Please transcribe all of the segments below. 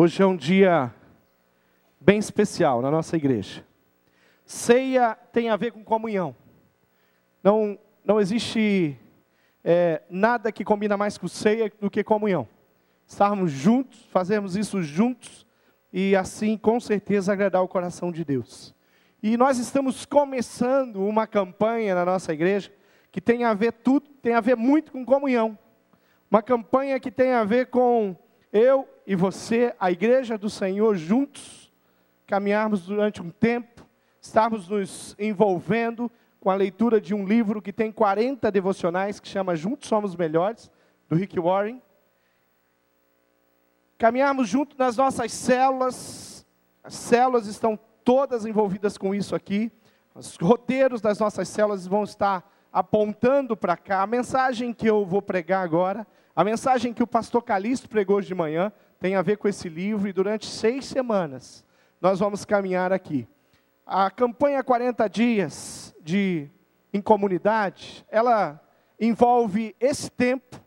Hoje é um dia bem especial na nossa igreja. Ceia tem a ver com comunhão. Não, não existe é, nada que combina mais com ceia do que comunhão. Estarmos juntos, fazermos isso juntos e assim com certeza agradar o coração de Deus. E nós estamos começando uma campanha na nossa igreja que tem a ver tudo, tem a ver muito com comunhão. Uma campanha que tem a ver com eu e você, a igreja do Senhor, juntos, caminharmos durante um tempo, estarmos nos envolvendo com a leitura de um livro que tem 40 devocionais, que chama Juntos Somos Melhores, do Rick Warren. Caminharmos junto nas nossas células, as células estão todas envolvidas com isso aqui, os roteiros das nossas células vão estar apontando para cá. A mensagem que eu vou pregar agora, a mensagem que o pastor Calixto pregou hoje de manhã, tem a ver com esse livro, e durante seis semanas nós vamos caminhar aqui. A campanha 40 dias de em comunidade, ela envolve esse tempo,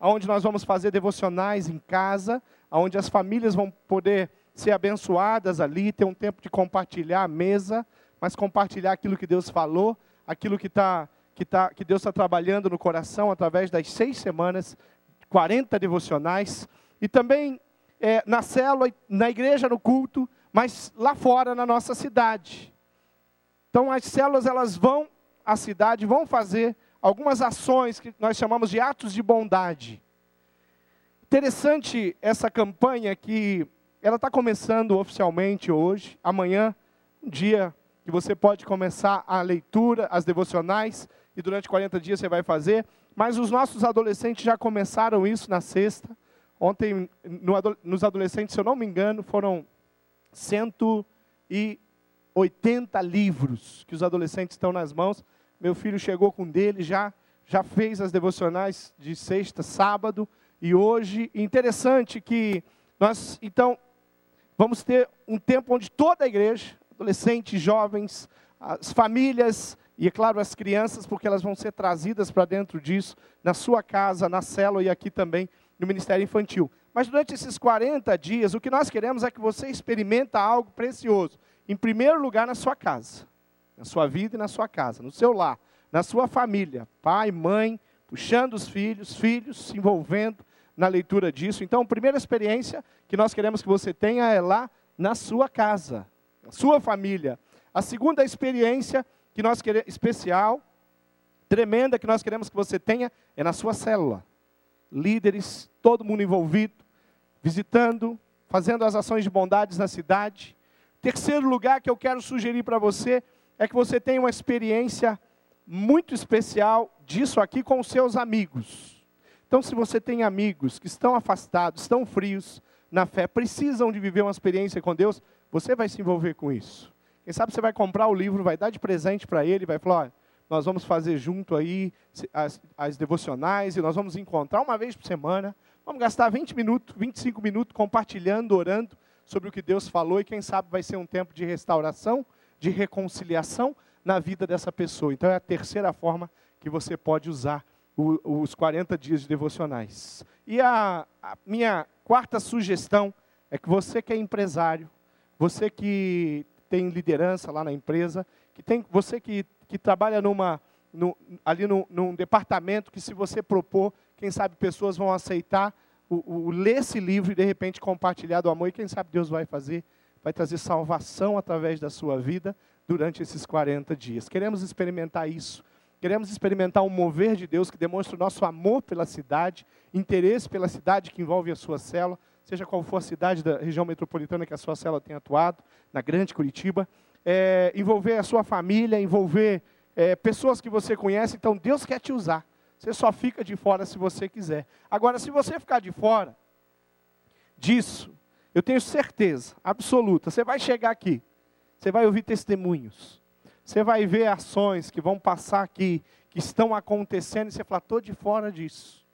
onde nós vamos fazer devocionais em casa, onde as famílias vão poder ser abençoadas ali, ter um tempo de compartilhar a mesa, mas compartilhar aquilo que Deus falou, aquilo que, tá, que, tá, que Deus está trabalhando no coração através das seis semanas, 40 devocionais, e também é, na célula, na igreja, no culto, mas lá fora na nossa cidade. Então as células elas vão à cidade, vão fazer algumas ações que nós chamamos de atos de bondade. Interessante essa campanha que ela está começando oficialmente hoje, amanhã, um dia que você pode começar a leitura, as devocionais, e durante 40 dias você vai fazer, mas os nossos adolescentes já começaram isso na sexta. Ontem, no, nos adolescentes, se eu não me engano, foram 180 livros que os adolescentes estão nas mãos. Meu filho chegou com dele, já, já fez as devocionais de sexta, sábado e hoje. Interessante que nós, então, vamos ter um tempo onde toda a igreja, adolescentes, jovens, as famílias e, é claro, as crianças, porque elas vão ser trazidas para dentro disso, na sua casa, na célula e aqui também no Ministério Infantil. Mas durante esses 40 dias, o que nós queremos é que você experimenta algo precioso. Em primeiro lugar, na sua casa, na sua vida e na sua casa, no seu lar, na sua família, pai, mãe, puxando os filhos, filhos se envolvendo na leitura disso. Então, a primeira experiência que nós queremos que você tenha é lá na sua casa, na sua família. A segunda experiência que nós queremos especial, tremenda que nós queremos que você tenha é na sua célula. Líderes, todo mundo envolvido, visitando, fazendo as ações de bondades na cidade. Terceiro lugar que eu quero sugerir para você é que você tenha uma experiência muito especial disso aqui com os seus amigos. Então, se você tem amigos que estão afastados, estão frios na fé, precisam de viver uma experiência com Deus, você vai se envolver com isso. Quem sabe você vai comprar o livro, vai dar de presente para ele, vai falar: olha, nós vamos fazer junto aí as, as devocionais e nós vamos encontrar uma vez por semana, Vamos gastar 20 minutos, 25 minutos compartilhando, orando sobre o que Deus falou e quem sabe vai ser um tempo de restauração, de reconciliação na vida dessa pessoa. Então é a terceira forma que você pode usar o, os 40 dias de devocionais. E a, a minha quarta sugestão é que você que é empresário, você que tem liderança lá na empresa, que tem, você que, que trabalha numa, no, ali no, num departamento que se você propor quem sabe pessoas vão aceitar o, o, ler esse livro e de repente compartilhar do amor. E quem sabe Deus vai fazer, vai trazer salvação através da sua vida durante esses 40 dias. Queremos experimentar isso. Queremos experimentar um mover de Deus que demonstra o nosso amor pela cidade, interesse pela cidade que envolve a sua célula, seja qual for a cidade da região metropolitana que a sua célula tem atuado, na Grande Curitiba. É, envolver a sua família, envolver é, pessoas que você conhece. Então, Deus quer te usar. Você só fica de fora se você quiser. Agora, se você ficar de fora disso, eu tenho certeza absoluta, você vai chegar aqui, você vai ouvir testemunhos, você vai ver ações que vão passar aqui, que estão acontecendo, e você fala, estou de fora disso.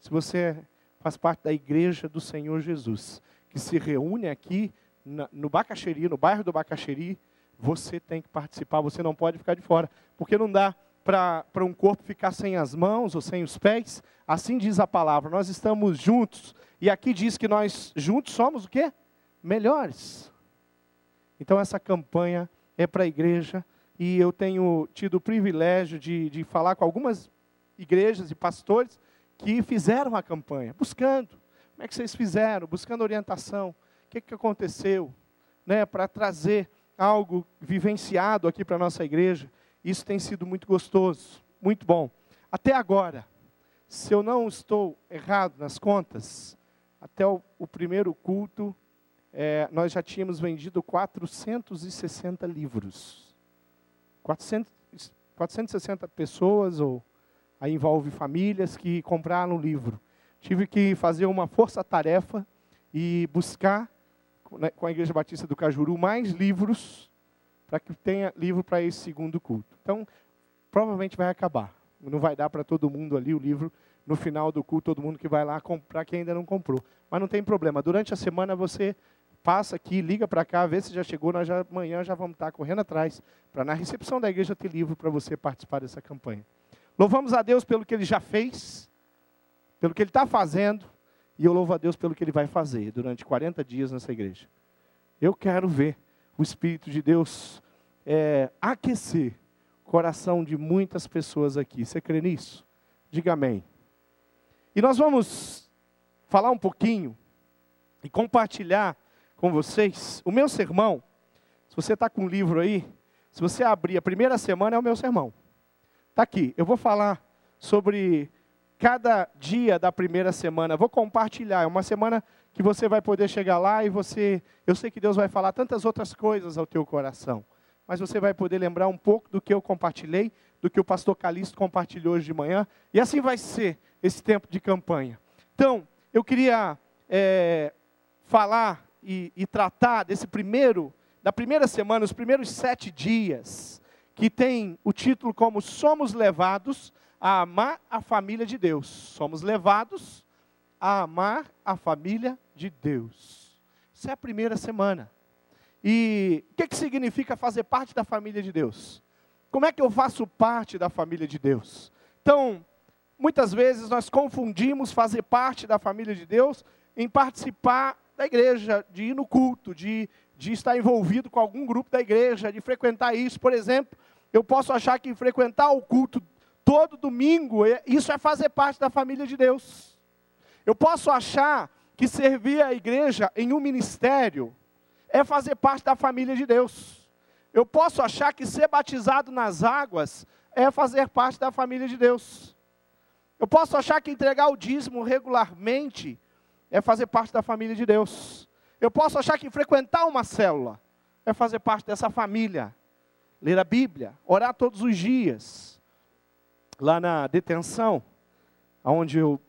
Se você faz parte da igreja do Senhor Jesus, que se reúne aqui no Bacaxeri, no bairro do Bacaxeri, você tem que participar, você não pode ficar de fora, porque não dá para um corpo ficar sem as mãos ou sem os pés. Assim diz a palavra. Nós estamos juntos E aqui diz que nós juntos somos o quê? Melhores. Então essa campanha é para a igreja e eu tenho tido o privilégio de, de falar com algumas igrejas e pastores que fizeram a campanha, buscando. Como é que vocês fizeram? Buscando orientação. O que, que aconteceu? Né, para trazer algo vivenciado aqui para a nossa igreja. Isso tem sido muito gostoso, muito bom. Até agora, se eu não estou errado nas contas, até o, o primeiro culto, é, nós já tínhamos vendido 460 livros. 400, 460 pessoas, ou aí envolve famílias que compraram o livro. Tive que fazer uma força-tarefa e buscar, com a Igreja Batista do Cajuru, mais livros, para que tenha livro para esse segundo culto. Então, provavelmente vai acabar. Não vai dar para todo mundo ali o livro no final do culto, todo mundo que vai lá comprar, quem ainda não comprou. Mas não tem problema. Durante a semana você passa aqui, liga para cá, vê se já chegou. Nós já, amanhã já vamos estar correndo atrás para na recepção da igreja ter livro para você participar dessa campanha. Louvamos a Deus pelo que Ele já fez, pelo que Ele está fazendo, e eu louvo a Deus pelo que Ele vai fazer durante 40 dias nessa igreja. Eu quero ver o Espírito de Deus é, aquecer o coração de muitas pessoas aqui. Você crê nisso? Diga amém. E nós vamos falar um pouquinho e compartilhar com vocês o meu sermão. Se você está com o um livro aí, se você abrir a primeira semana é o meu sermão. Está aqui. Eu vou falar sobre cada dia da primeira semana. Vou compartilhar. É uma semana que você vai poder chegar lá e você. Eu sei que Deus vai falar tantas outras coisas ao teu coração. Mas você vai poder lembrar um pouco do que eu compartilhei, do que o pastor Calixto compartilhou hoje de manhã. E assim vai ser esse tempo de campanha. Então, eu queria é, falar e, e tratar desse primeiro, da primeira semana, os primeiros sete dias, que tem o título como Somos levados a amar a família de Deus. Somos levados a amar a família de Deus. Isso é a primeira semana. E o que, que significa fazer parte da família de Deus? Como é que eu faço parte da família de Deus? Então, muitas vezes nós confundimos fazer parte da família de Deus em participar da igreja, de ir no culto, de, de estar envolvido com algum grupo da igreja, de frequentar isso. Por exemplo, eu posso achar que frequentar o culto todo domingo, isso é fazer parte da família de Deus. Eu posso achar que servir a igreja em um ministério é fazer parte da família de Deus. Eu posso achar que ser batizado nas águas é fazer parte da família de Deus. Eu posso achar que entregar o dízimo regularmente é fazer parte da família de Deus. Eu posso achar que frequentar uma célula é fazer parte dessa família. Ler a Bíblia, orar todos os dias. Lá na detenção, onde eu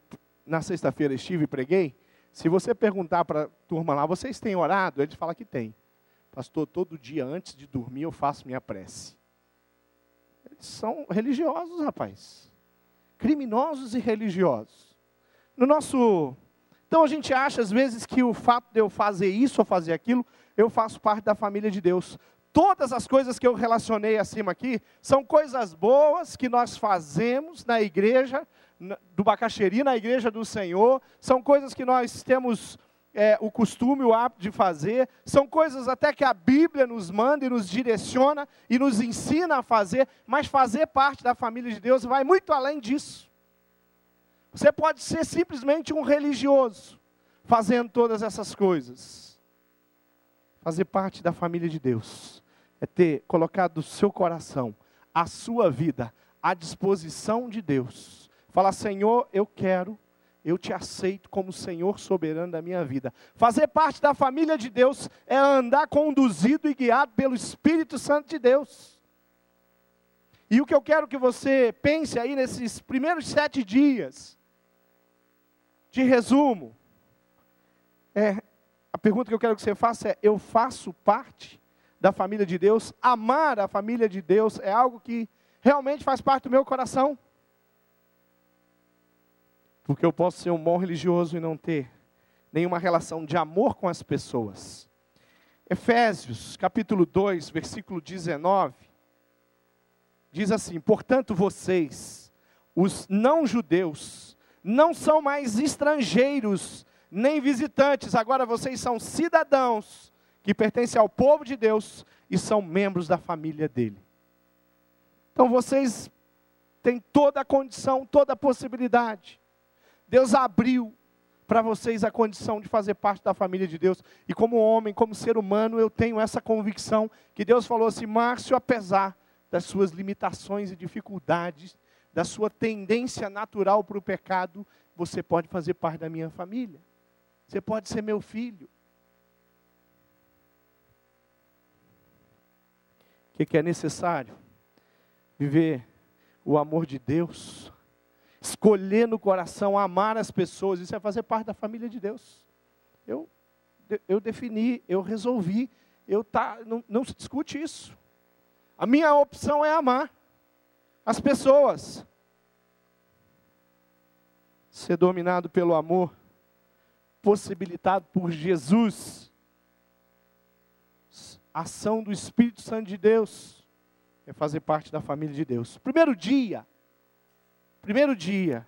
na sexta-feira estive e preguei, se você perguntar para a turma lá, vocês têm orado? Eles falam que tem. Pastor, todo dia antes de dormir eu faço minha prece. Eles são religiosos, rapaz. Criminosos e religiosos. No nosso então a gente acha às vezes que o fato de eu fazer isso ou fazer aquilo, eu faço parte da família de Deus. Todas as coisas que eu relacionei acima aqui são coisas boas que nós fazemos na igreja do Bacaxeri, na igreja do Senhor, são coisas que nós temos é, o costume, o hábito de fazer, são coisas até que a Bíblia nos manda e nos direciona e nos ensina a fazer, mas fazer parte da família de Deus vai muito além disso. Você pode ser simplesmente um religioso, fazendo todas essas coisas. Fazer parte da família de Deus é ter colocado o seu coração, a sua vida, à disposição de Deus. Falar, Senhor, eu quero, eu te aceito como Senhor soberano da minha vida. Fazer parte da família de Deus é andar conduzido e guiado pelo Espírito Santo de Deus. E o que eu quero que você pense aí nesses primeiros sete dias, de resumo, é, pergunta que eu quero que você faça é: eu faço parte da família de Deus? Amar a família de Deus é algo que realmente faz parte do meu coração? Porque eu posso ser um bom religioso e não ter nenhuma relação de amor com as pessoas. Efésios, capítulo 2, versículo 19, diz assim: Portanto, vocês, os não-judeus, não são mais estrangeiros, nem visitantes, agora vocês são cidadãos que pertencem ao povo de Deus e são membros da família dele. Então vocês têm toda a condição, toda a possibilidade. Deus abriu para vocês a condição de fazer parte da família de Deus. E como homem, como ser humano, eu tenho essa convicção que Deus falou assim: Márcio, apesar das suas limitações e dificuldades, da sua tendência natural para o pecado, você pode fazer parte da minha família. Você pode ser meu filho. O que, é necessário? Viver o amor de Deus, escolher no coração amar as pessoas, isso é fazer parte da família de Deus. Eu, eu defini, eu resolvi, eu tá, não, não se discute isso. A minha opção é amar as pessoas. Ser dominado pelo amor, possibilitado por Jesus. Ação do Espírito Santo de Deus é fazer parte da família de Deus. Primeiro dia, primeiro dia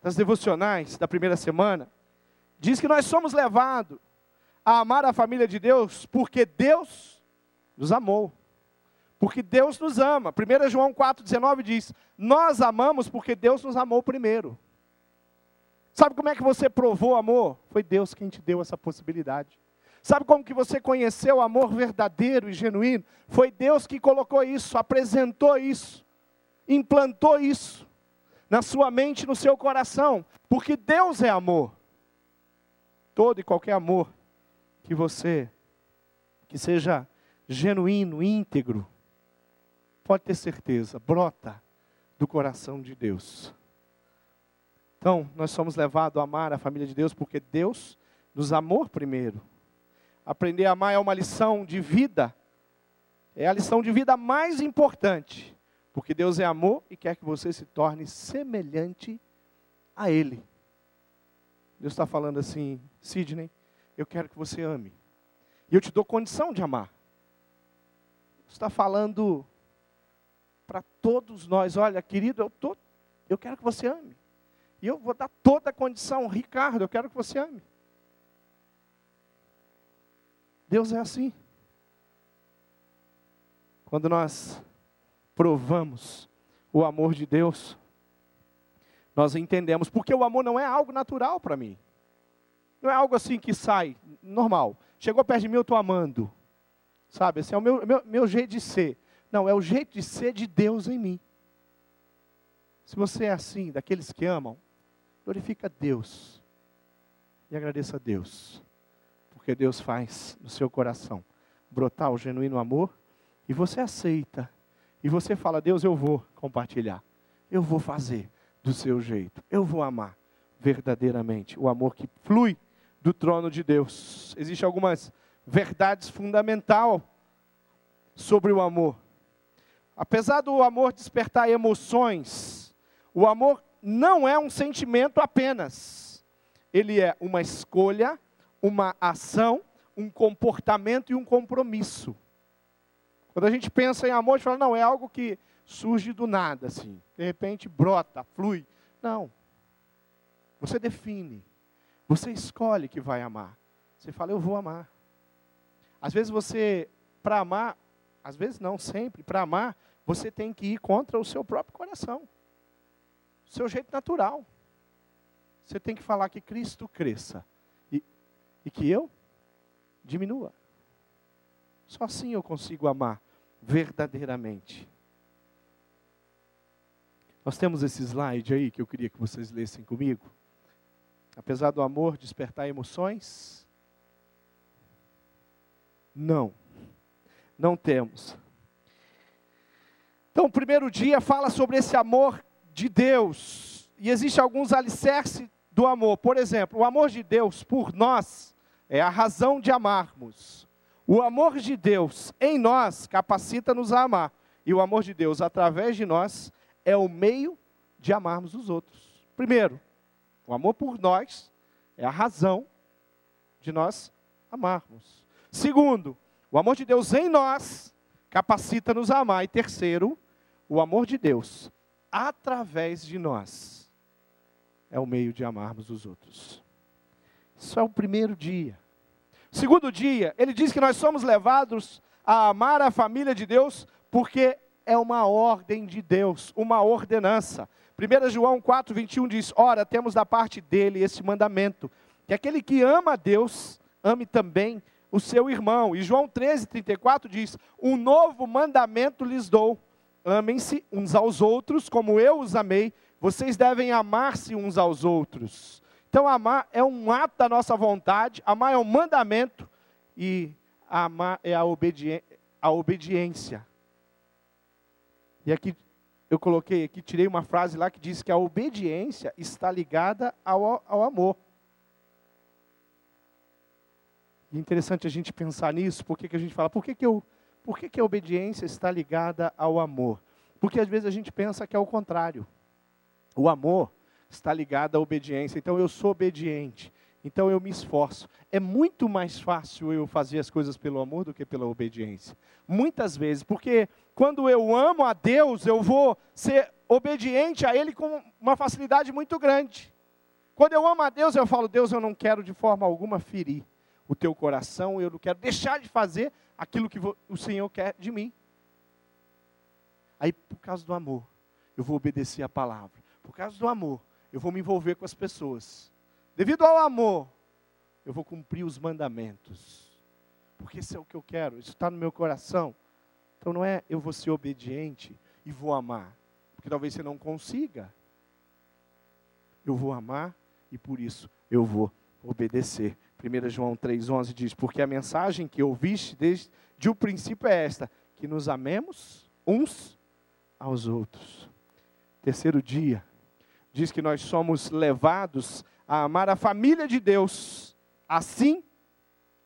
das devocionais da primeira semana, diz que nós somos levados a amar a família de Deus porque Deus nos amou. Porque Deus nos ama. 1 João 4,19 diz: Nós amamos porque Deus nos amou primeiro. Sabe como é que você provou amor? Foi Deus quem te deu essa possibilidade. Sabe como que você conheceu o amor verdadeiro e genuíno? Foi Deus que colocou isso, apresentou isso, implantou isso na sua mente, no seu coração, porque Deus é amor. Todo e qualquer amor que você que seja genuíno, íntegro, pode ter certeza, brota do coração de Deus. Então, nós somos levados a amar a família de Deus porque Deus nos amou primeiro. Aprender a amar é uma lição de vida, é a lição de vida mais importante, porque Deus é amor e quer que você se torne semelhante a Ele. Deus está falando assim, Sidney, eu quero que você ame, e eu te dou condição de amar. Está falando para todos nós: olha, querido, eu, tô, eu quero que você ame. E eu vou dar toda a condição, Ricardo, eu quero que você ame. Deus é assim. Quando nós provamos o amor de Deus, nós entendemos, porque o amor não é algo natural para mim. Não é algo assim que sai, normal. Chegou perto de mim, eu estou amando. Sabe, esse é o meu, meu, meu jeito de ser. Não, é o jeito de ser de Deus em mim. Se você é assim, daqueles que amam, glorifica Deus. E agradeça a Deus porque Deus faz no seu coração brotar o genuíno amor e você aceita. E você fala: Deus, eu vou compartilhar. Eu vou fazer do seu jeito. Eu vou amar verdadeiramente o amor que flui do trono de Deus. Existem algumas verdades fundamentais sobre o amor. Apesar do amor despertar emoções, o amor não é um sentimento apenas. Ele é uma escolha uma ação, um comportamento e um compromisso. Quando a gente pensa em amor, a gente fala, não, é algo que surge do nada, assim. De repente brota, flui. Não. Você define. Você escolhe que vai amar. Você fala, eu vou amar. Às vezes você, para amar, às vezes não, sempre, para amar, você tem que ir contra o seu próprio coração. Seu jeito natural. Você tem que falar que Cristo cresça e que eu diminua. Só assim eu consigo amar verdadeiramente. Nós temos esse slide aí que eu queria que vocês lessem comigo. Apesar do amor despertar emoções, não, não temos. Então, o primeiro dia fala sobre esse amor de Deus. E existe alguns alicerces do amor. Por exemplo, o amor de Deus por nós é a razão de amarmos. O amor de Deus em nós capacita-nos a amar. E o amor de Deus através de nós é o meio de amarmos os outros. Primeiro, o amor por nós é a razão de nós amarmos. Segundo, o amor de Deus em nós capacita-nos a amar. E terceiro, o amor de Deus através de nós é o meio de amarmos os outros. Isso é o primeiro dia. Segundo dia, ele diz que nós somos levados a amar a família de Deus porque é uma ordem de Deus, uma ordenança. 1 João 4, 21 diz: Ora, temos da parte dele esse mandamento, que aquele que ama a Deus, ame também o seu irmão. E João 13, 34 diz: Um novo mandamento lhes dou: amem-se uns aos outros, como eu os amei, vocês devem amar-se uns aos outros. Então, amar é um ato da nossa vontade, amar é um mandamento, e amar é a, obedi a obediência. E aqui eu coloquei aqui, tirei uma frase lá que diz que a obediência está ligada ao, ao amor. E é interessante a gente pensar nisso, porque que a gente fala, por que, que, eu, por que, que a obediência está ligada ao amor? Porque às vezes a gente pensa que é o contrário. O amor está ligado à obediência. Então eu sou obediente. Então eu me esforço. É muito mais fácil eu fazer as coisas pelo amor do que pela obediência. Muitas vezes, porque quando eu amo a Deus, eu vou ser obediente a Ele com uma facilidade muito grande. Quando eu amo a Deus, eu falo, Deus, eu não quero de forma alguma ferir o teu coração, eu não quero deixar de fazer aquilo que o Senhor quer de mim. Aí, por causa do amor, eu vou obedecer a palavra. Por causa do amor, eu vou me envolver com as pessoas. Devido ao amor, eu vou cumprir os mandamentos. Porque isso é o que eu quero, isso está no meu coração. Então não é eu vou ser obediente e vou amar. Porque talvez você não consiga. Eu vou amar e por isso eu vou obedecer. 1 João 3,11 diz: Porque a mensagem que ouviste desde o princípio é esta: que nos amemos uns aos outros. Terceiro dia, diz que nós somos levados a amar a família de Deus. Assim,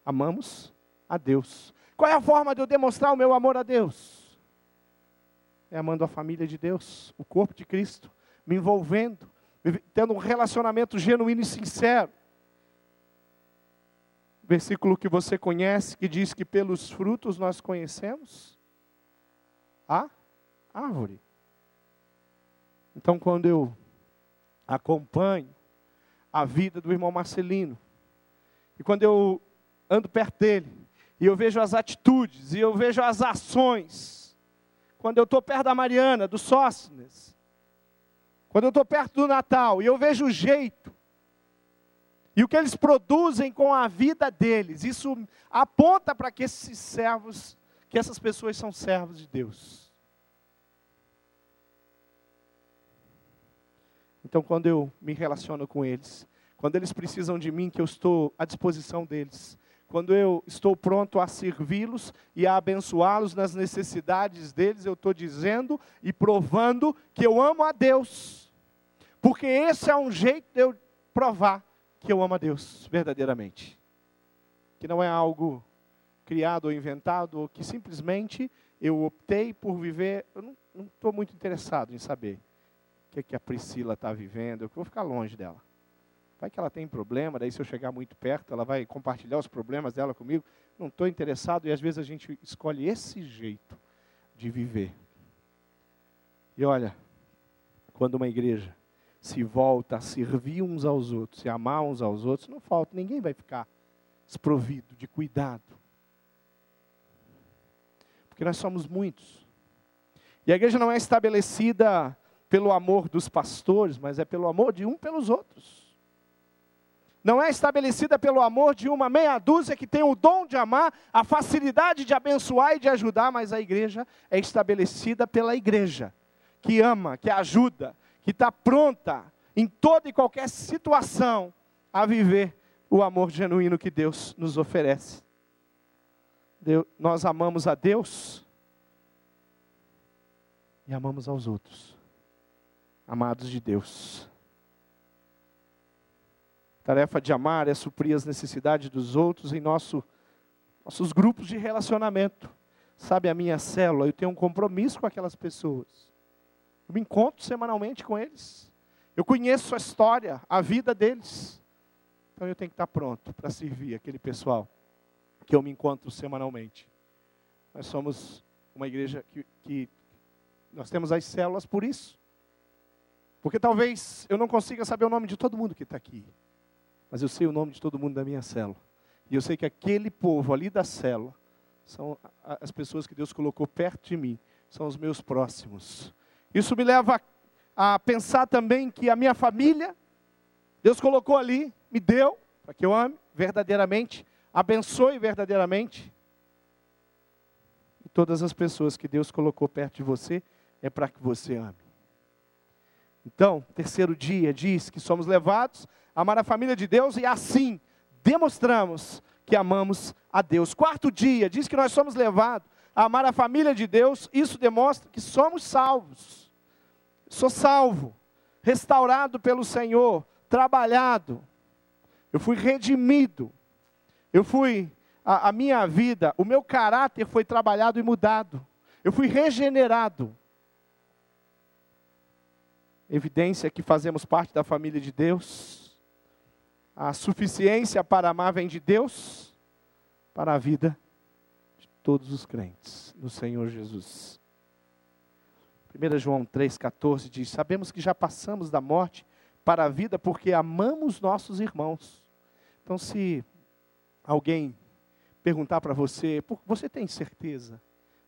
amamos a Deus. Qual é a forma de eu demonstrar o meu amor a Deus? É amando a família de Deus, o corpo de Cristo, me envolvendo, tendo um relacionamento genuíno e sincero. Versículo que você conhece, que diz que pelos frutos nós conhecemos a árvore. Então, quando eu acompanho a vida do irmão Marcelino, e quando eu ando perto dele, e eu vejo as atitudes, e eu vejo as ações, quando eu estou perto da Mariana, do Sócines, quando eu estou perto do Natal, e eu vejo o jeito, e o que eles produzem com a vida deles, isso aponta para que esses servos, que essas pessoas são servos de Deus. Então, quando eu me relaciono com eles, quando eles precisam de mim, que eu estou à disposição deles, quando eu estou pronto a servi-los e a abençoá-los nas necessidades deles, eu estou dizendo e provando que eu amo a Deus, porque esse é um jeito de eu provar que eu amo a Deus verdadeiramente, que não é algo criado ou inventado, ou que simplesmente eu optei por viver, eu não estou muito interessado em saber o que, que a Priscila está vivendo, eu vou ficar longe dela. Vai que ela tem problema, daí se eu chegar muito perto, ela vai compartilhar os problemas dela comigo. Não estou interessado e às vezes a gente escolhe esse jeito de viver. E olha, quando uma igreja se volta a servir uns aos outros, se amar uns aos outros, não falta, ninguém vai ficar desprovido de cuidado. Porque nós somos muitos. E a igreja não é estabelecida pelo amor dos pastores, mas é pelo amor de um pelos outros. Não é estabelecida pelo amor de uma meia dúzia que tem o dom de amar, a facilidade de abençoar e de ajudar, mas a igreja é estabelecida pela igreja, que ama, que ajuda, que está pronta em toda e qualquer situação a viver o amor genuíno que Deus nos oferece. Deus, nós amamos a Deus e amamos aos outros amados de Deus. tarefa de amar é suprir as necessidades dos outros em nosso, nossos grupos de relacionamento. Sabe, a minha célula, eu tenho um compromisso com aquelas pessoas. Eu me encontro semanalmente com eles. Eu conheço a história, a vida deles. Então eu tenho que estar pronto para servir aquele pessoal que eu me encontro semanalmente. Nós somos uma igreja que, que nós temos as células por isso. Porque talvez eu não consiga saber o nome de todo mundo que está aqui. mas eu sei o nome de todo mundo da minha célula. E eu sei que aquele povo ali da célula são as pessoas que Deus colocou perto de mim, são os meus próximos. Isso me leva a, pensar também que a minha família, Deus colocou ali, me deu, para que eu ame verdadeiramente, abençoe verdadeiramente. E todas as pessoas que Deus colocou perto de você é para que você ame. Então, terceiro dia diz que somos levados a amar a família de Deus e assim demonstramos que amamos a Deus. Quarto dia diz que nós somos levados amar a família de Deus, isso demonstra que somos salvos. Sou salvo, restaurado pelo Senhor, trabalhado. Eu fui redimido. Eu fui a, a minha vida, o meu caráter foi trabalhado e mudado. Eu fui regenerado evidência que fazemos parte da família de Deus. A suficiência para amar vem de Deus para a vida todos os crentes no Senhor Jesus. 1 João 3,14 diz: Sabemos que já passamos da morte para a vida porque amamos nossos irmãos. Então, se alguém perguntar para você, você tem certeza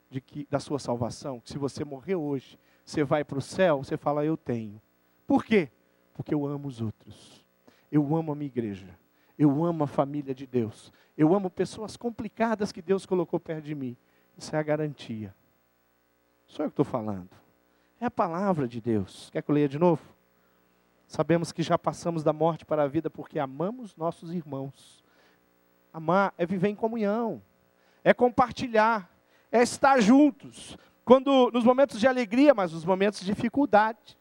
de que da sua salvação, que se você morrer hoje, você vai para o céu, você fala, eu tenho. Por quê? Porque eu amo os outros. Eu amo a minha igreja. Eu amo a família de Deus. Eu amo pessoas complicadas que Deus colocou perto de mim. Isso é a garantia. Sou eu que estou falando. É a palavra de Deus. Quer que eu leia de novo? Sabemos que já passamos da morte para a vida porque amamos nossos irmãos. Amar é viver em comunhão, é compartilhar, é estar juntos, quando nos momentos de alegria, mas nos momentos de dificuldade.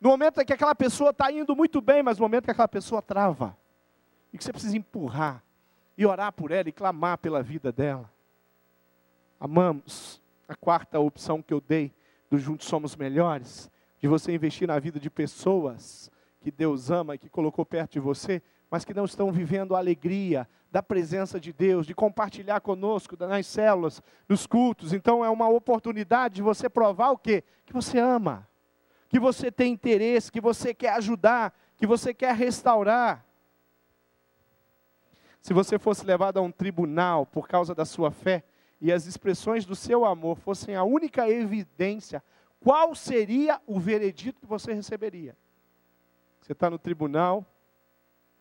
No momento em que aquela pessoa está indo muito bem, mas no momento que aquela pessoa trava. E que você precisa empurrar e orar por ela e clamar pela vida dela. Amamos. A quarta opção que eu dei do Juntos Somos Melhores, de você investir na vida de pessoas que Deus ama e que colocou perto de você, mas que não estão vivendo a alegria da presença de Deus, de compartilhar conosco nas células, nos cultos. Então é uma oportunidade de você provar o quê? Que você ama, que você tem interesse, que você quer ajudar, que você quer restaurar. Se você fosse levado a um tribunal por causa da sua fé e as expressões do seu amor fossem a única evidência, qual seria o veredito que você receberia? Você está no tribunal,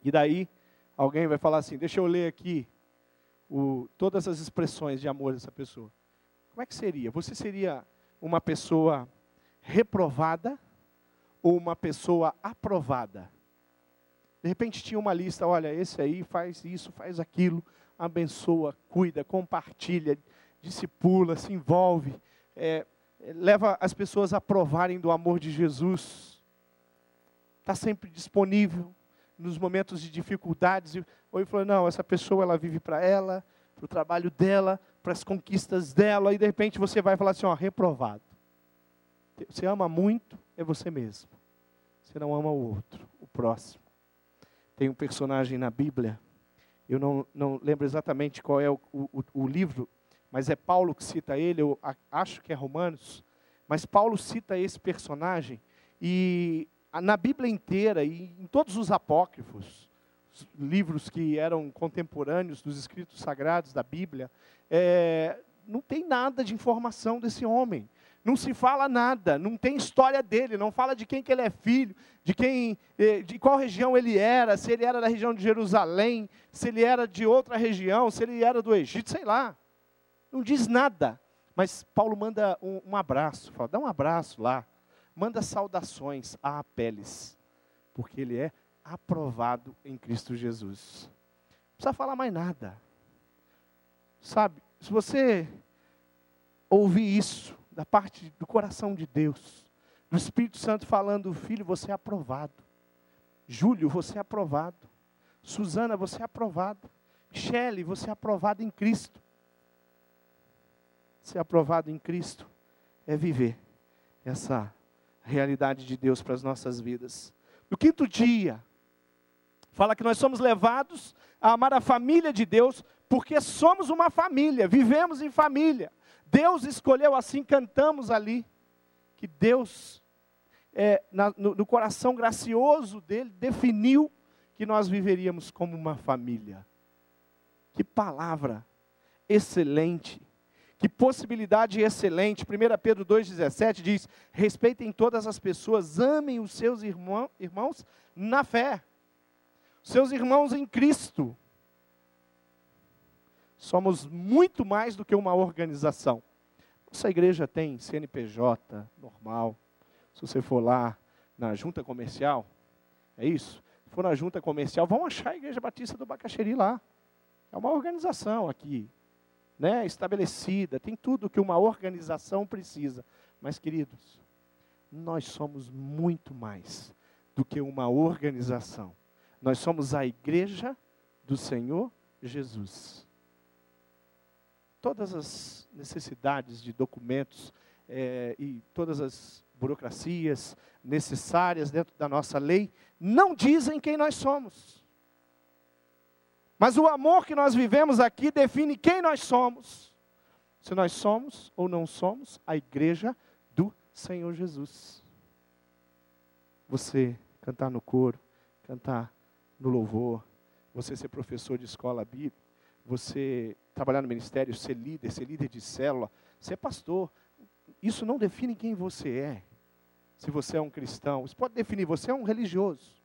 e daí alguém vai falar assim: deixa eu ler aqui o, todas as expressões de amor dessa pessoa. Como é que seria? Você seria uma pessoa reprovada ou uma pessoa aprovada? De repente tinha uma lista: olha, esse aí faz isso, faz aquilo, abençoa, cuida, compartilha, discipula, se envolve, é, leva as pessoas a provarem do amor de Jesus, está sempre disponível, nos momentos de dificuldades, ou ele falou, não, essa pessoa ela vive para ela, para o trabalho dela, para as conquistas dela, e de repente você vai falar assim, ó, reprovado. Você ama muito, é você mesmo. Você não ama o outro, o próximo. Tem um personagem na Bíblia, eu não, não lembro exatamente qual é o, o, o livro, mas é Paulo que cita ele, eu acho que é Romanos, mas Paulo cita esse personagem, e na Bíblia inteira e em todos os apócrifos, os livros que eram contemporâneos dos escritos sagrados da Bíblia, é, não tem nada de informação desse homem. Não se fala nada, não tem história dele, não fala de quem que ele é filho, de quem, é, de qual região ele era, se ele era da região de Jerusalém, se ele era de outra região, se ele era do Egito, sei lá. Não diz nada. Mas Paulo manda um, um abraço, fala, dá um abraço lá manda saudações a Apeles, porque ele é aprovado em Cristo Jesus. Não precisa falar mais nada. Sabe, se você ouvir isso da parte do coração de Deus, do Espírito Santo falando, filho, você é aprovado. Júlio, você é aprovado. Suzana, você é aprovado. Michele, você é aprovado em Cristo. Ser aprovado em Cristo é viver essa realidade de Deus para as nossas vidas. No quinto dia, fala que nós somos levados a amar a família de Deus, porque somos uma família, vivemos em família. Deus escolheu assim, cantamos ali, que Deus, é, na, no, no coração gracioso dele, definiu que nós viveríamos como uma família. Que palavra excelente. Que possibilidade excelente. 1 Pedro 2,17 diz: respeitem todas as pessoas, amem os seus irmão, irmãos na fé, seus irmãos em Cristo. Somos muito mais do que uma organização. Nossa igreja tem CNPJ normal. Se você for lá na junta comercial, é isso? Se for na junta comercial, vão achar a Igreja Batista do Bacaxeri lá. É uma organização aqui, né, estabelecida, tem tudo que uma organização precisa. Mas, queridos, nós somos muito mais do que uma organização. Nós somos a igreja do Senhor Jesus todas as necessidades de documentos é, e todas as burocracias necessárias dentro da nossa lei não dizem quem nós somos. Mas o amor que nós vivemos aqui define quem nós somos. Se nós somos ou não somos a igreja do Senhor Jesus. Você cantar no coro, cantar no louvor, você ser professor de escola bíblica, você trabalhar no ministério, ser líder, ser líder de célula, ser pastor, isso não define quem você é. Se você é um cristão, isso pode definir, você é um religioso.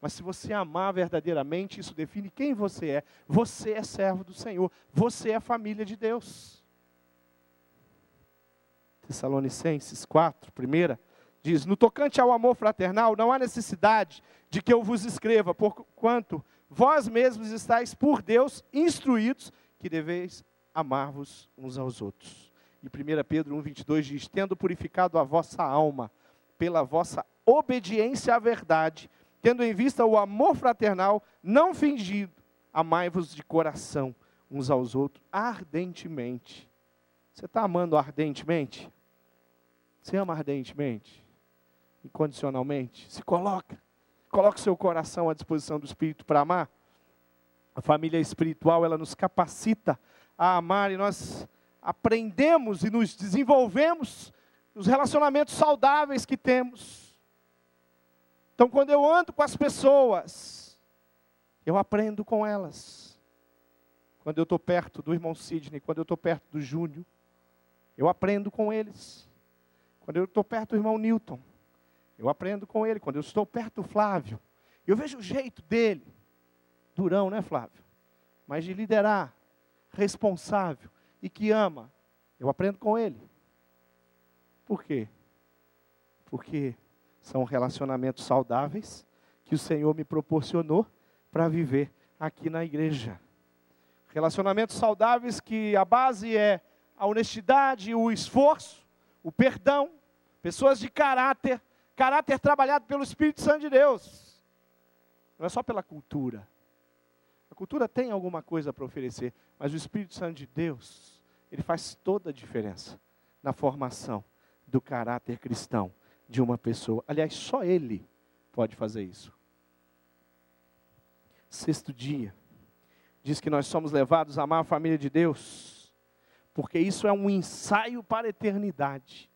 Mas se você amar verdadeiramente, isso define quem você é. Você é servo do Senhor, você é família de Deus. Tessalonicenses 4, primeira, diz: No tocante ao amor fraternal, não há necessidade de que eu vos escreva, porquanto vós mesmos estáis por Deus instruídos que deveis amar-vos uns aos outros. E 1 Pedro 1,22 diz: Tendo purificado a vossa alma pela vossa obediência à verdade, tendo em vista o amor fraternal, não fingido, amai-vos de coração uns aos outros ardentemente. Você está amando ardentemente? Você ama ardentemente? Incondicionalmente? Se coloca. Coloque seu coração à disposição do Espírito para amar. A família espiritual, ela nos capacita a amar e nós aprendemos e nos desenvolvemos nos relacionamentos saudáveis que temos. Então, quando eu ando com as pessoas, eu aprendo com elas. Quando eu estou perto do irmão Sidney, quando eu estou perto do Júnior, eu aprendo com eles. Quando eu estou perto do irmão Newton, eu aprendo com ele. Quando eu estou perto do Flávio, eu vejo o jeito dele. Durão, né, Flávio? Mas de liderar, responsável e que ama. Eu aprendo com ele. Por quê? Porque são relacionamentos saudáveis que o Senhor me proporcionou para viver aqui na igreja. Relacionamentos saudáveis que a base é a honestidade, o esforço, o perdão, pessoas de caráter, Caráter trabalhado pelo Espírito Santo de Deus. Não é só pela cultura. Cultura tem alguma coisa para oferecer, mas o Espírito Santo de Deus, ele faz toda a diferença na formação do caráter cristão de uma pessoa. Aliás, só ele pode fazer isso. Sexto dia, diz que nós somos levados a amar a família de Deus, porque isso é um ensaio para a eternidade.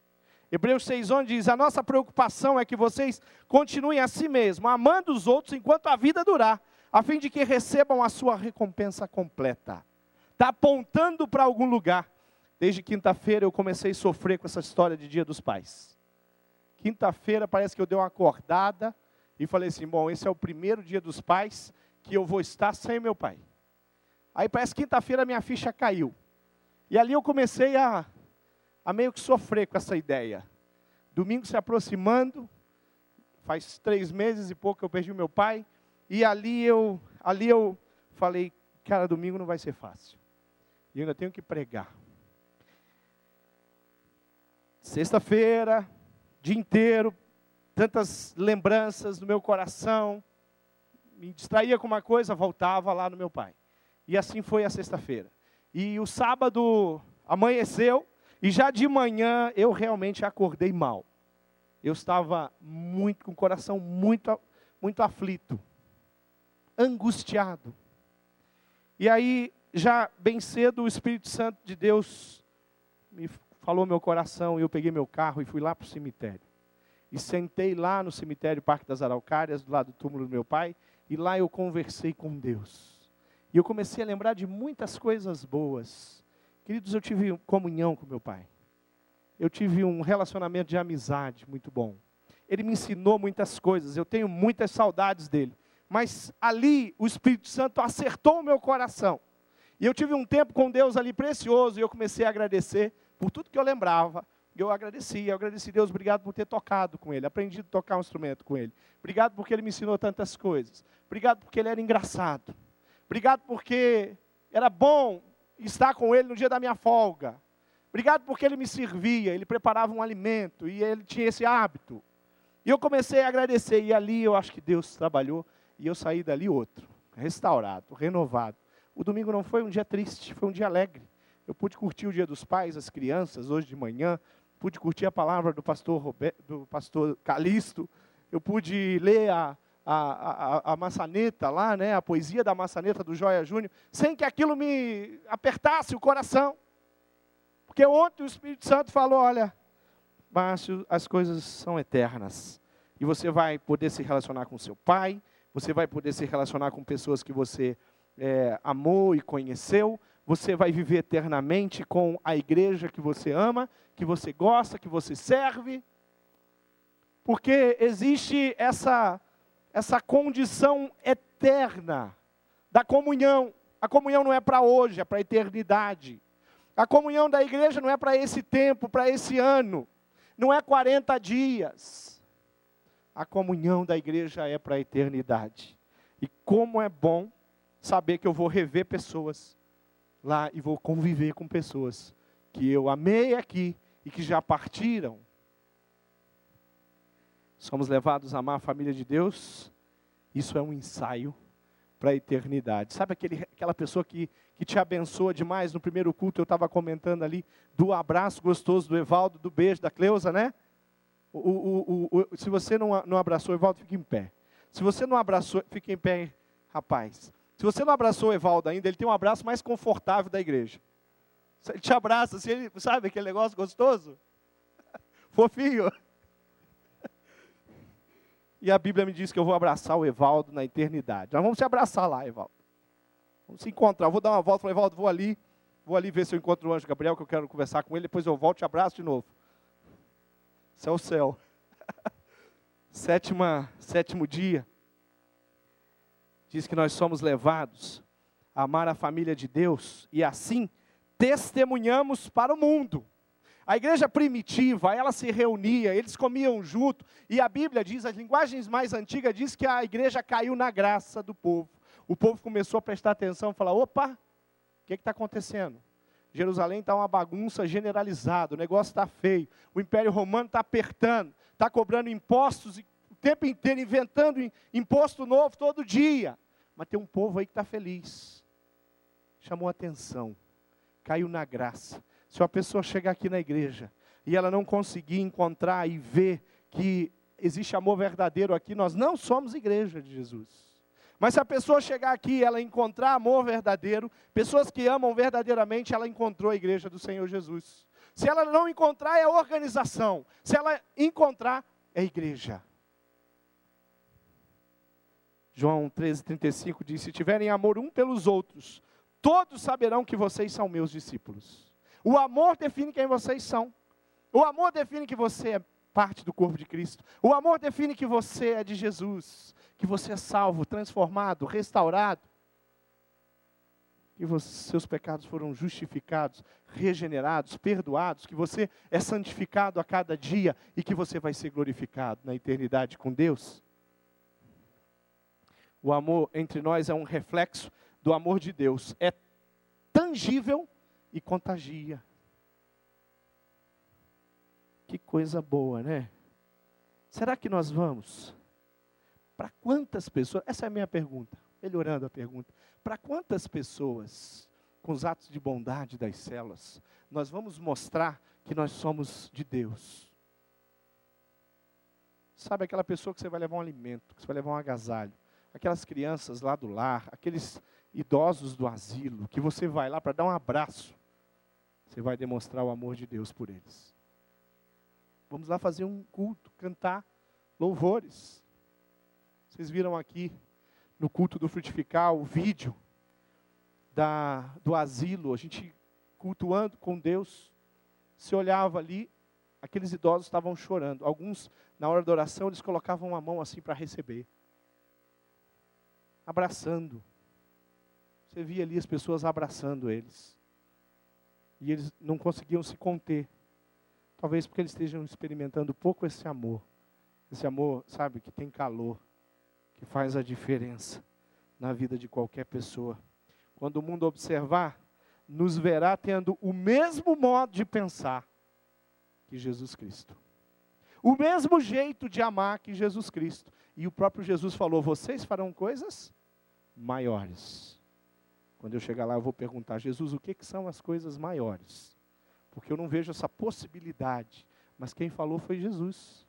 Hebreus 6,11 diz: A nossa preocupação é que vocês continuem a si mesmos, amando os outros enquanto a vida durar, a fim de que recebam a sua recompensa completa. Está apontando para algum lugar. Desde quinta-feira eu comecei a sofrer com essa história de Dia dos Pais. Quinta-feira parece que eu dei uma acordada e falei assim: bom, esse é o primeiro Dia dos Pais que eu vou estar sem meu pai. Aí parece que quinta-feira minha ficha caiu. E ali eu comecei a a meio que sofrer com essa ideia. Domingo se aproximando, faz três meses e pouco que eu perdi meu pai, e ali eu, ali eu falei, cara, domingo não vai ser fácil. E ainda tenho que pregar. Sexta-feira, dia inteiro, tantas lembranças no meu coração, me distraía com uma coisa, voltava lá no meu pai. E assim foi a sexta-feira. E o sábado amanheceu, e já de manhã eu realmente acordei mal. Eu estava muito com o coração muito muito aflito, angustiado. E aí, já bem cedo, o Espírito Santo de Deus me falou meu coração e eu peguei meu carro e fui lá para o cemitério. E sentei lá no cemitério Parque das Araucárias, do lado do túmulo do meu pai, E lá eu conversei com Deus. E eu comecei a lembrar de muitas coisas boas. Queridos, eu tive comunhão com meu pai. Eu tive um relacionamento de amizade muito bom. Ele me ensinou muitas coisas. Eu tenho muitas saudades dele. Mas ali o Espírito Santo acertou o meu coração. E eu tive um tempo com Deus ali precioso e eu comecei a agradecer por tudo que eu lembrava. Eu agradeci, eu agradeci Deus, obrigado por ter tocado com Ele, aprendi a tocar um instrumento com Ele. Obrigado porque Ele me ensinou tantas coisas. Obrigado porque Ele era engraçado. Obrigado porque era bom estar com Ele no dia da minha folga. Obrigado porque Ele me servia, Ele preparava um alimento e Ele tinha esse hábito. E eu comecei a agradecer, e ali eu acho que Deus trabalhou, e eu saí dali outro, restaurado, renovado. O domingo não foi um dia triste, foi um dia alegre. Eu pude curtir o dia dos pais, as crianças, hoje de manhã. Pude curtir a palavra do pastor, Roberto, do pastor Calixto. Eu pude ler a, a, a, a, maçaneta lá, né, a poesia da maçaneta do Joia Júnior, sem que aquilo me apertasse o coração. Porque ontem o Espírito Santo falou: olha, Márcio, as coisas são eternas. E você vai poder se relacionar com seu pai, você vai poder se relacionar com pessoas que você é, amou e conheceu, você vai viver eternamente com a igreja que você ama, que você gosta, que você serve. Porque existe essa, essa condição eterna da comunhão. A comunhão não é para hoje, é para a eternidade. A comunhão da igreja não é para esse tempo, para esse ano. Não é 40 dias. A comunhão da igreja é para a eternidade. E como é bom saber que eu vou rever pessoas lá e vou conviver com pessoas que eu amei aqui e que já partiram. Somos levados a amar a família de Deus. Isso é um ensaio para a eternidade. Sabe aquele, aquela pessoa que, que te abençoa demais? No primeiro culto eu estava comentando ali do abraço gostoso do Evaldo, do beijo da Cleusa, né? O, o, o, se você não, não abraçou o Evaldo, fique em pé. Se você não abraçou, fique em pé, rapaz. Se você não abraçou o Evaldo ainda, ele tem um abraço mais confortável da igreja. Ele te abraça, assim, ele, sabe aquele negócio gostoso? Fofinho. E a Bíblia me diz que eu vou abraçar o Evaldo na eternidade. Nós vamos se abraçar lá, Evaldo. Vamos se encontrar. Eu vou dar uma volta, falei, Evaldo, vou ali, vou ali ver se eu encontro o anjo Gabriel, que eu quero conversar com ele, depois eu volto e abraço de novo. Céu, céu. Sétima, sétimo dia diz que nós somos levados a amar a família de Deus e assim testemunhamos para o mundo. A igreja primitiva, ela se reunia, eles comiam junto, e a Bíblia diz, as linguagens mais antigas diz que a igreja caiu na graça do povo. O povo começou a prestar atenção e falar: opa, o que está acontecendo? Jerusalém está uma bagunça generalizada, o negócio está feio, o Império Romano está apertando, está cobrando impostos e tempo inteiro inventando imposto novo todo dia. Mas tem um povo aí que está feliz. Chamou atenção. Caiu na graça. Se uma pessoa chegar aqui na igreja e ela não conseguir encontrar e ver que existe amor verdadeiro aqui, nós não somos igreja de Jesus. Mas se a pessoa chegar aqui e ela encontrar amor verdadeiro, pessoas que amam verdadeiramente, ela encontrou a igreja do Senhor Jesus. Se ela não encontrar, é organização. Se ela encontrar, é igreja. João 13,35 diz: Se tiverem amor um pelos outros, todos saberão que vocês são meus discípulos. O amor define quem vocês são. O amor define que você é parte do corpo de Cristo. O amor define que você é de Jesus, que você é salvo, transformado, restaurado. Que você, seus pecados foram justificados, regenerados, perdoados, que você é santificado a cada dia e que você vai ser glorificado na eternidade com Deus. O amor entre nós é um reflexo do amor de Deus. É tangível e contagia. Que coisa boa, né? Será que nós vamos? Para quantas pessoas? Essa é a minha pergunta, melhorando a pergunta. Para quantas pessoas, com os atos de bondade das células, nós vamos mostrar que nós somos de Deus? Sabe aquela pessoa que você vai levar um alimento, que você vai levar um agasalho, aquelas crianças lá do lar, aqueles idosos do asilo, que você vai lá para dar um abraço, você vai demonstrar o amor de Deus por eles. Vamos lá fazer um culto, cantar louvores. Vocês viram aqui, no culto do frutificar o vídeo da, do asilo, a gente cultuando com Deus, se olhava ali, aqueles idosos estavam chorando. Alguns, na hora da oração, eles colocavam a mão assim para receber, abraçando. Você via ali as pessoas abraçando eles. E eles não conseguiam se conter. Talvez porque eles estejam experimentando pouco esse amor. Esse amor, sabe, que tem calor, que faz a diferença na vida de qualquer pessoa. Quando o mundo observar, nos verá tendo o mesmo modo de pensar que Jesus Cristo. O mesmo jeito de amar que Jesus Cristo. E o próprio Jesus falou: vocês farão coisas maiores. Quando eu chegar lá, eu vou perguntar: Jesus, o que, que são as coisas maiores? Porque eu não vejo essa possibilidade. Mas quem falou foi Jesus.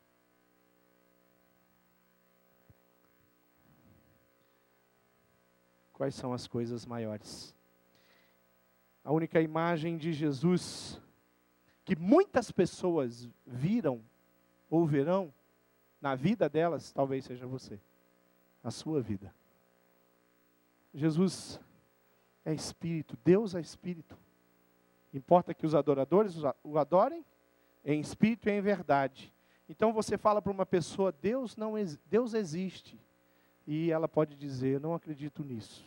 Quais são as coisas maiores? A única imagem de Jesus que muitas pessoas viram ou verão na vida delas, talvez seja você, a sua vida. Jesus é espírito, Deus é espírito. Importa que os adoradores o adorem em espírito e em verdade. Então você fala para uma pessoa, Deus não Deus existe. E ela pode dizer, não acredito nisso.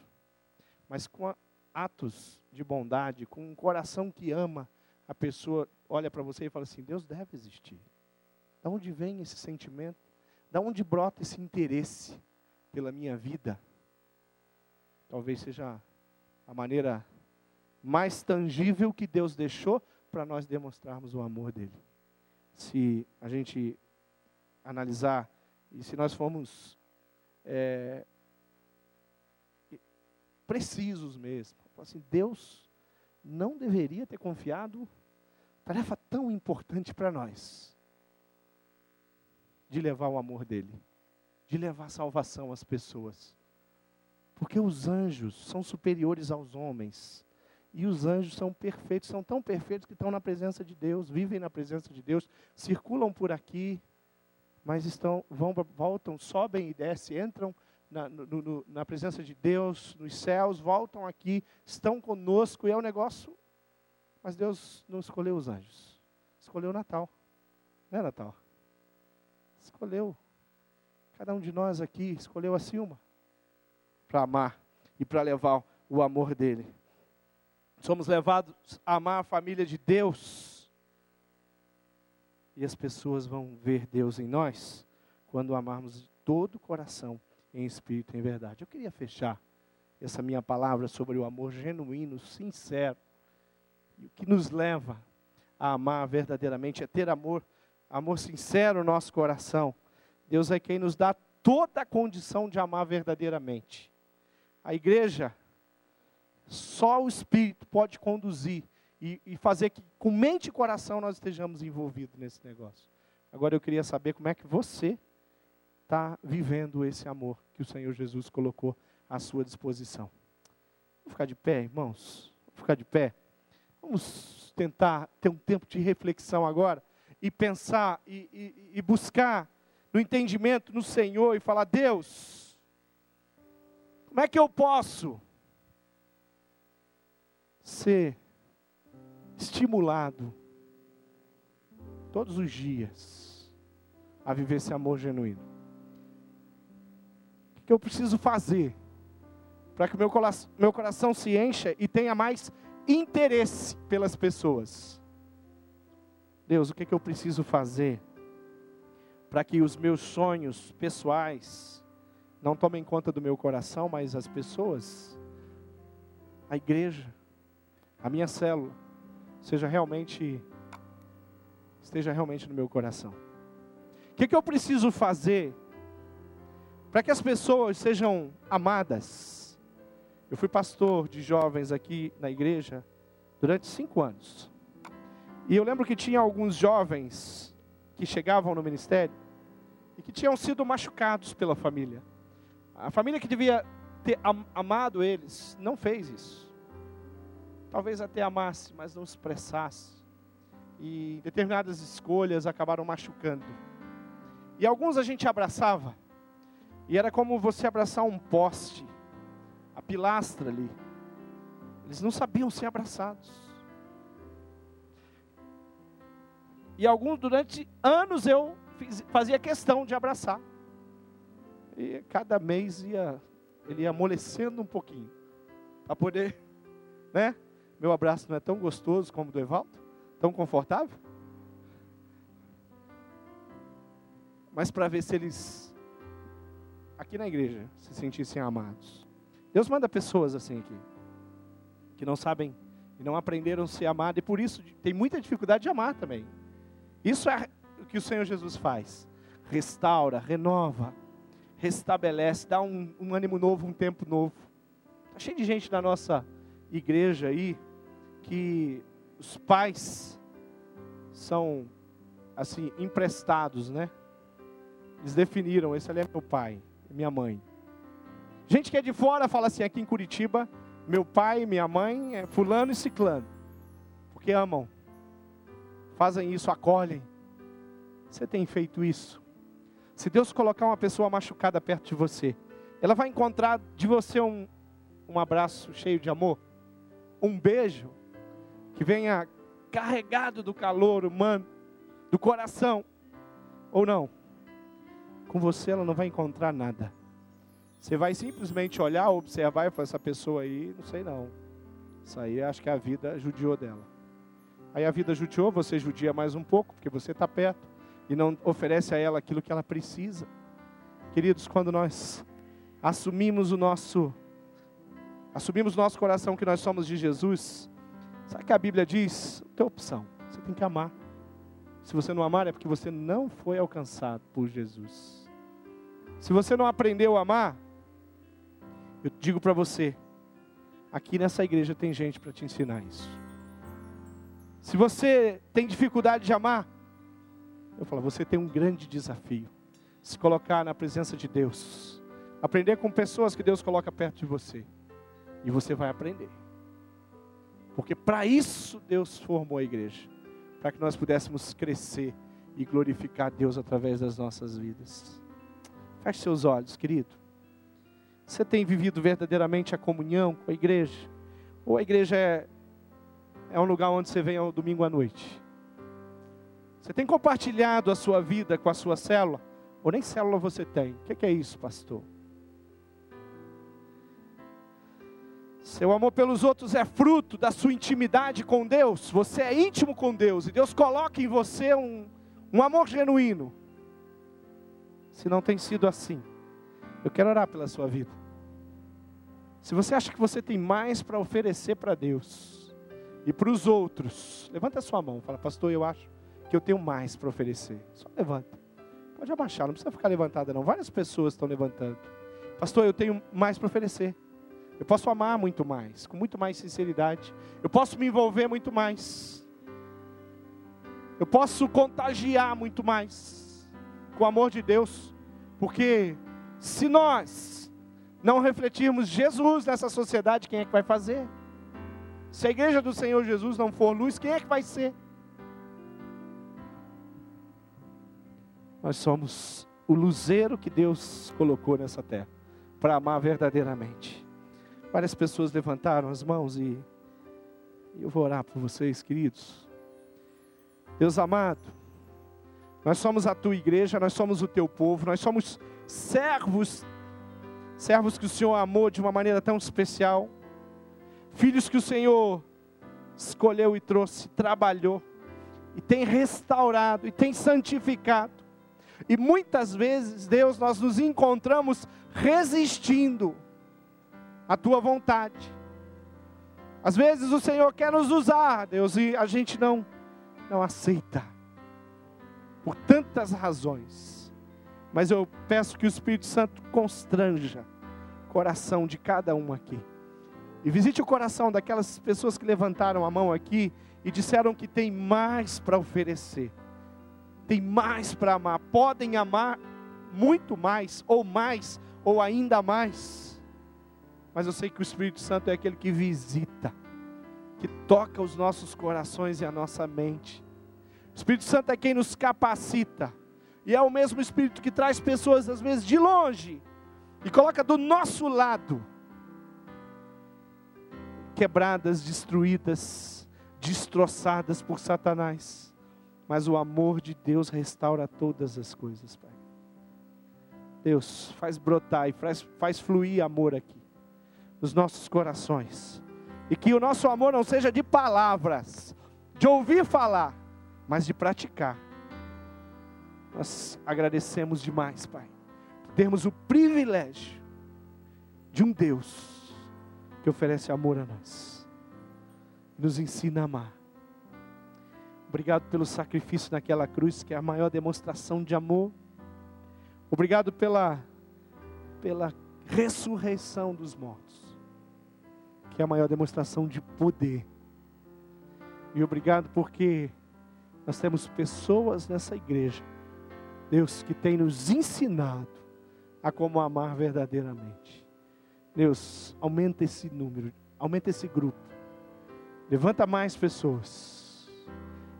Mas com atos de bondade, com um coração que ama, a pessoa olha para você e fala assim: Deus deve existir. Da onde vem esse sentimento? Da onde brota esse interesse pela minha vida? Talvez seja a maneira mais tangível que Deus deixou para nós demonstrarmos o amor dele. Se a gente analisar e se nós formos é, precisos mesmo, assim, Deus não deveria ter confiado tarefa tão importante para nós de levar o amor dele, de levar salvação às pessoas. Porque os anjos são superiores aos homens. E os anjos são perfeitos, são tão perfeitos que estão na presença de Deus, vivem na presença de Deus, circulam por aqui, mas estão, vão, voltam, sobem e descem, entram na, no, no, na presença de Deus, nos céus, voltam aqui, estão conosco, e é um negócio. Mas Deus não escolheu os anjos, escolheu o Natal, não é Natal? Escolheu. Cada um de nós aqui escolheu a Silma para amar e para levar o amor dele. Somos levados a amar a família de Deus. E as pessoas vão ver Deus em nós quando amarmos de todo o coração, em espírito e em verdade. Eu queria fechar essa minha palavra sobre o amor genuíno, sincero, e o que nos leva a amar verdadeiramente é ter amor, amor sincero no nosso coração. Deus é quem nos dá toda a condição de amar verdadeiramente. A igreja, só o Espírito pode conduzir e, e fazer que, com mente e coração, nós estejamos envolvidos nesse negócio. Agora eu queria saber como é que você está vivendo esse amor que o Senhor Jesus colocou à sua disposição. Vamos ficar de pé, irmãos? Vamos ficar de pé? Vamos tentar ter um tempo de reflexão agora e pensar e, e, e buscar no entendimento no Senhor e falar: Deus, como é que eu posso ser estimulado todos os dias a viver esse amor genuíno? O que eu preciso fazer para que meu coração, meu coração se encha e tenha mais interesse pelas pessoas? Deus, o que, que eu preciso fazer para que os meus sonhos pessoais não tomem conta do meu coração, mas as pessoas, a igreja, a minha célula, seja realmente, esteja realmente no meu coração. O que, que eu preciso fazer para que as pessoas sejam amadas? Eu fui pastor de jovens aqui na igreja durante cinco anos. E eu lembro que tinha alguns jovens que chegavam no ministério e que tinham sido machucados pela família. A família que devia ter amado eles não fez isso. Talvez até amasse, mas não expressasse. E determinadas escolhas acabaram machucando. E alguns a gente abraçava, E era como você abraçar um poste, a pilastra ali. Eles não sabiam ser abraçados. E alguns, durante anos, eu fiz, fazia questão de abraçar. E cada mês ia, ele ia amolecendo um pouquinho. Para poder, né? Meu abraço não é tão gostoso como o do Evaldo? Tão confortável? Mas para ver se eles, aqui na igreja, se sentissem amados. Deus manda pessoas assim aqui, que não sabem e não aprenderam a se amar, e por isso tem muita dificuldade de amar também. Isso é o que o Senhor Jesus faz: restaura, renova, restabelece, dá um, um ânimo novo, um tempo novo. Está cheio de gente na nossa igreja aí que os pais são assim emprestados, né? Eles definiram, esse ali é meu pai, minha mãe. Gente que é de fora fala assim, aqui em Curitiba, meu pai, minha mãe é fulano e ciclano. Porque amam. Fazem isso, acolhem. Você tem feito isso? Se Deus colocar uma pessoa machucada perto de você, ela vai encontrar de você um, um abraço cheio de amor, um beijo que venha carregado do calor humano, do coração, ou não? Com você ela não vai encontrar nada. Você vai simplesmente olhar, observar e falar: essa pessoa aí, não sei não. Isso aí acho que a vida judiou dela. Aí a vida judiou, você judia mais um pouco, porque você está perto e não oferece a ela aquilo que ela precisa. Queridos, quando nós assumimos o nosso assumimos no nosso coração que nós somos de Jesus, sabe que a Bíblia diz? Tem opção, você tem que amar. Se você não amar é porque você não foi alcançado por Jesus. Se você não aprendeu a amar, eu digo para você, aqui nessa igreja tem gente para te ensinar isso. Se você tem dificuldade de amar, eu falo, você tem um grande desafio. Se colocar na presença de Deus. Aprender com pessoas que Deus coloca perto de você. E você vai aprender. Porque para isso Deus formou a igreja. Para que nós pudéssemos crescer e glorificar Deus através das nossas vidas. Feche seus olhos, querido. Você tem vivido verdadeiramente a comunhão com a igreja? Ou a igreja é, é um lugar onde você vem ao domingo à noite? Você tem compartilhado a sua vida com a sua célula? Ou nem célula você tem? O que é isso, pastor? Seu amor pelos outros é fruto da sua intimidade com Deus. Você é íntimo com Deus e Deus coloca em você um, um amor genuíno. Se não tem sido assim, eu quero orar pela sua vida. Se você acha que você tem mais para oferecer para Deus e para os outros, levanta a sua mão. Fala, pastor, eu acho que eu tenho mais para oferecer. Só levanta. Pode abaixar, não precisa ficar levantada não. Várias pessoas estão levantando. Pastor, eu tenho mais para oferecer. Eu posso amar muito mais, com muito mais sinceridade. Eu posso me envolver muito mais. Eu posso contagiar muito mais com o amor de Deus. Porque se nós não refletirmos Jesus nessa sociedade, quem é que vai fazer? Se a igreja do Senhor Jesus não for luz, quem é que vai ser? Nós somos o luzeiro que Deus colocou nessa terra para amar verdadeiramente. Várias pessoas levantaram as mãos e eu vou orar por vocês, queridos. Deus amado, nós somos a tua igreja, nós somos o teu povo, nós somos servos, servos que o Senhor amou de uma maneira tão especial, filhos que o Senhor escolheu e trouxe, trabalhou, e tem restaurado, e tem santificado. E muitas vezes, Deus, nós nos encontramos resistindo à tua vontade. Às vezes o Senhor quer nos usar, Deus, e a gente não não aceita. Por tantas razões. Mas eu peço que o Espírito Santo constranja o coração de cada um aqui. E visite o coração daquelas pessoas que levantaram a mão aqui e disseram que tem mais para oferecer tem mais para amar, podem amar muito mais, ou mais, ou ainda mais. Mas eu sei que o Espírito Santo é aquele que visita, que toca os nossos corações e a nossa mente. O Espírito Santo é quem nos capacita, e é o mesmo Espírito que traz pessoas, às vezes, de longe, e coloca do nosso lado quebradas, destruídas, destroçadas por Satanás. Mas o amor de Deus restaura todas as coisas, Pai. Deus, faz brotar e faz, faz fluir amor aqui, nos nossos corações. E que o nosso amor não seja de palavras, de ouvir falar, mas de praticar. Nós agradecemos demais, Pai, por termos o privilégio de um Deus que oferece amor a nós, nos ensina a amar. Obrigado pelo sacrifício naquela cruz, que é a maior demonstração de amor Obrigado pela, pela ressurreição dos mortos, que é a maior demonstração de poder. E obrigado porque nós temos pessoas nessa igreja, Deus, que tem nos ensinado a como amar verdadeiramente. Deus, aumenta esse número, aumenta esse grupo, levanta mais pessoas.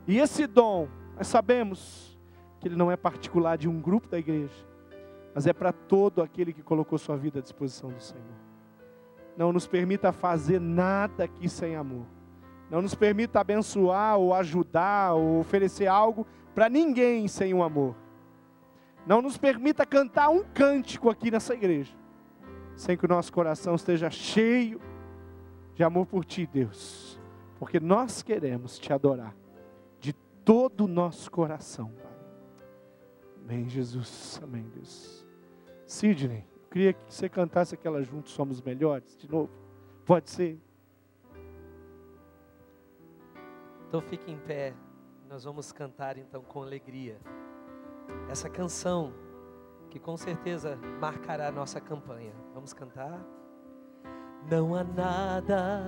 E esse dom, nós sabemos que ele não é particular de um grupo da igreja, mas é para todo aquele que colocou sua vida à disposição do Senhor. Não nos permita fazer nada aqui sem amor. Não nos permita abençoar ou ajudar ou oferecer algo para ninguém sem o amor. Não nos permita cantar um cântico aqui nessa igreja, sem que o nosso coração esteja cheio de amor por Ti, Deus, porque nós queremos Te adorar de todo o nosso coração, Pai. Amém, Jesus. Amém, Deus. Sidney, queria que você cantasse aquela Juntos Somos Melhores, de novo. Pode ser? Então fique em pé, nós vamos cantar então com alegria. Essa canção que com certeza marcará a nossa campanha. Vamos cantar? Não há nada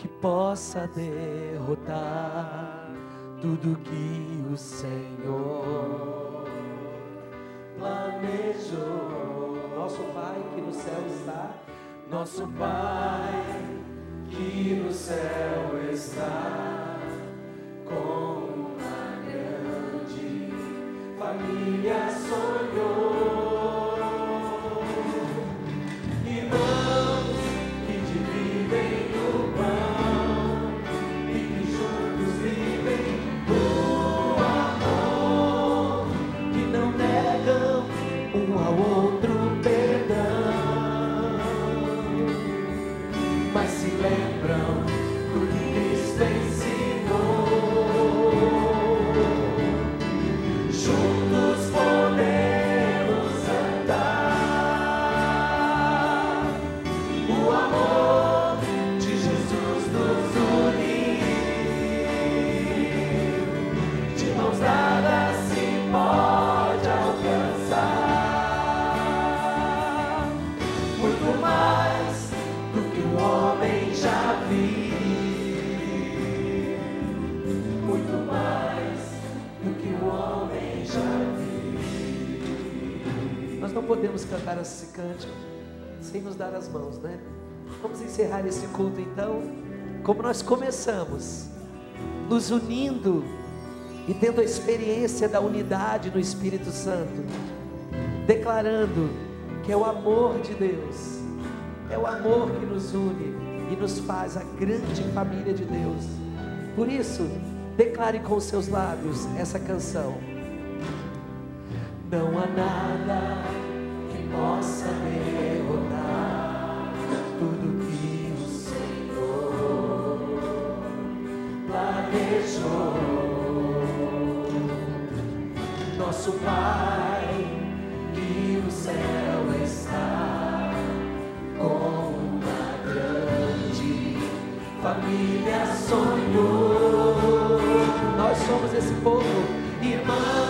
que possa derrotar tudo que o Senhor planejou. Nosso Pai que no céu está, nosso Pai que no céu está, com uma grande família sonhou. Podemos cantar esse cântico sem nos dar as mãos, né? Vamos encerrar esse culto então, como nós começamos, nos unindo e tendo a experiência da unidade no Espírito Santo, declarando que é o amor de Deus, é o amor que nos une e nos faz a grande família de Deus. Por isso, declare com seus lábios essa canção. Não há nada Nosso Pai que no céu está com uma grande família sonhou. Nós somos esse povo, irmãos.